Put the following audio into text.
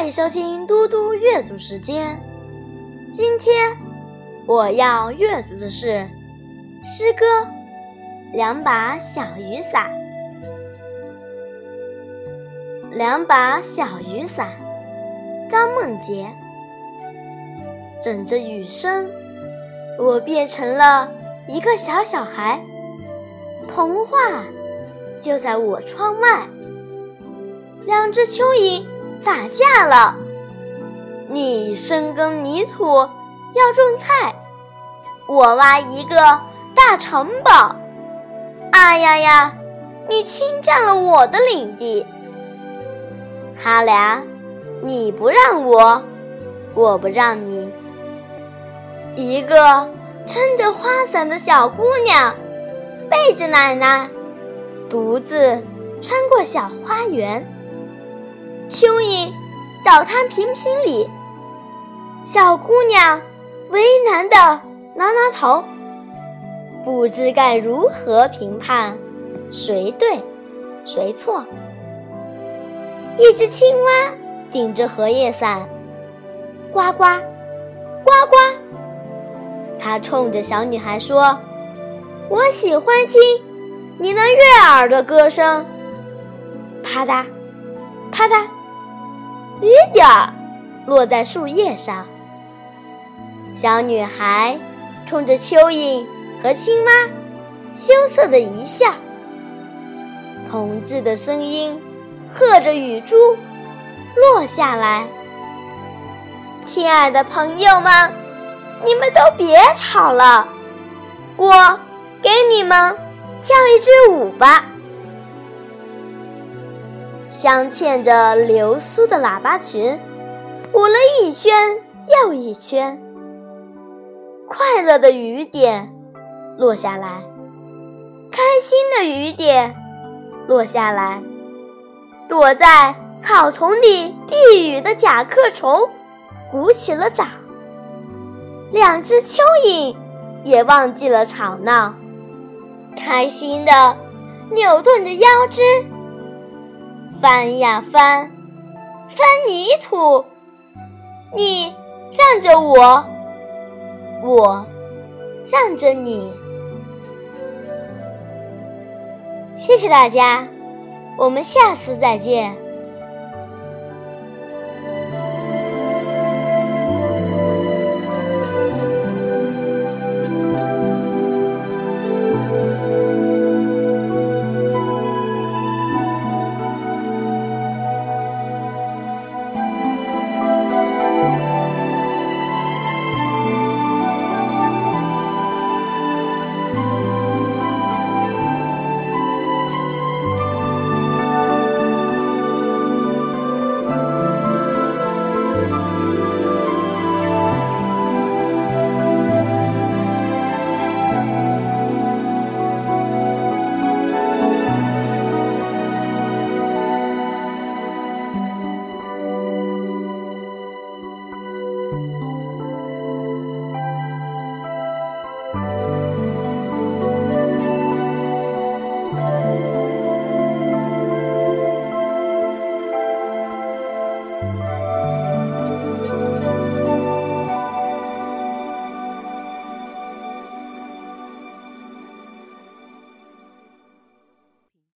欢迎收听嘟嘟阅读时间。今天我要阅读的是诗歌《两把小雨伞》。两把小雨伞，张梦洁。枕着雨声，我变成了一个小小孩。童话就在我窗外。两只蚯蚓打架了。你深耕泥土要种菜，我挖一个大城堡。哎呀呀，你侵占了我的领地。他俩，你不让我，我不让你。一个撑着花伞的小姑娘，背着奶奶，独自穿过小花园。蚯蚓找它评评理，小姑娘为难的挠挠头，不知该如何评判谁对谁错。一只青蛙顶着荷叶伞，呱呱呱呱。它冲着小女孩说：“我喜欢听你那悦耳的歌声。”啪嗒，啪嗒。雨点儿落在树叶上，小女孩冲着蚯蚓和青蛙羞涩的一笑。同志的声音和着雨珠落下来。亲爱的朋友们，你们都别吵了，我给你们跳一支舞吧。镶嵌着流苏的喇叭裙，舞了一圈又一圈。快乐的雨点落下来，开心的雨点落下来。躲在草丛里避雨的甲壳虫鼓起了掌。两只蚯蚓也忘记了吵闹，开心的扭动着腰肢。翻呀翻，翻泥土。你让着我，我让着你。谢谢大家，我们下次再见。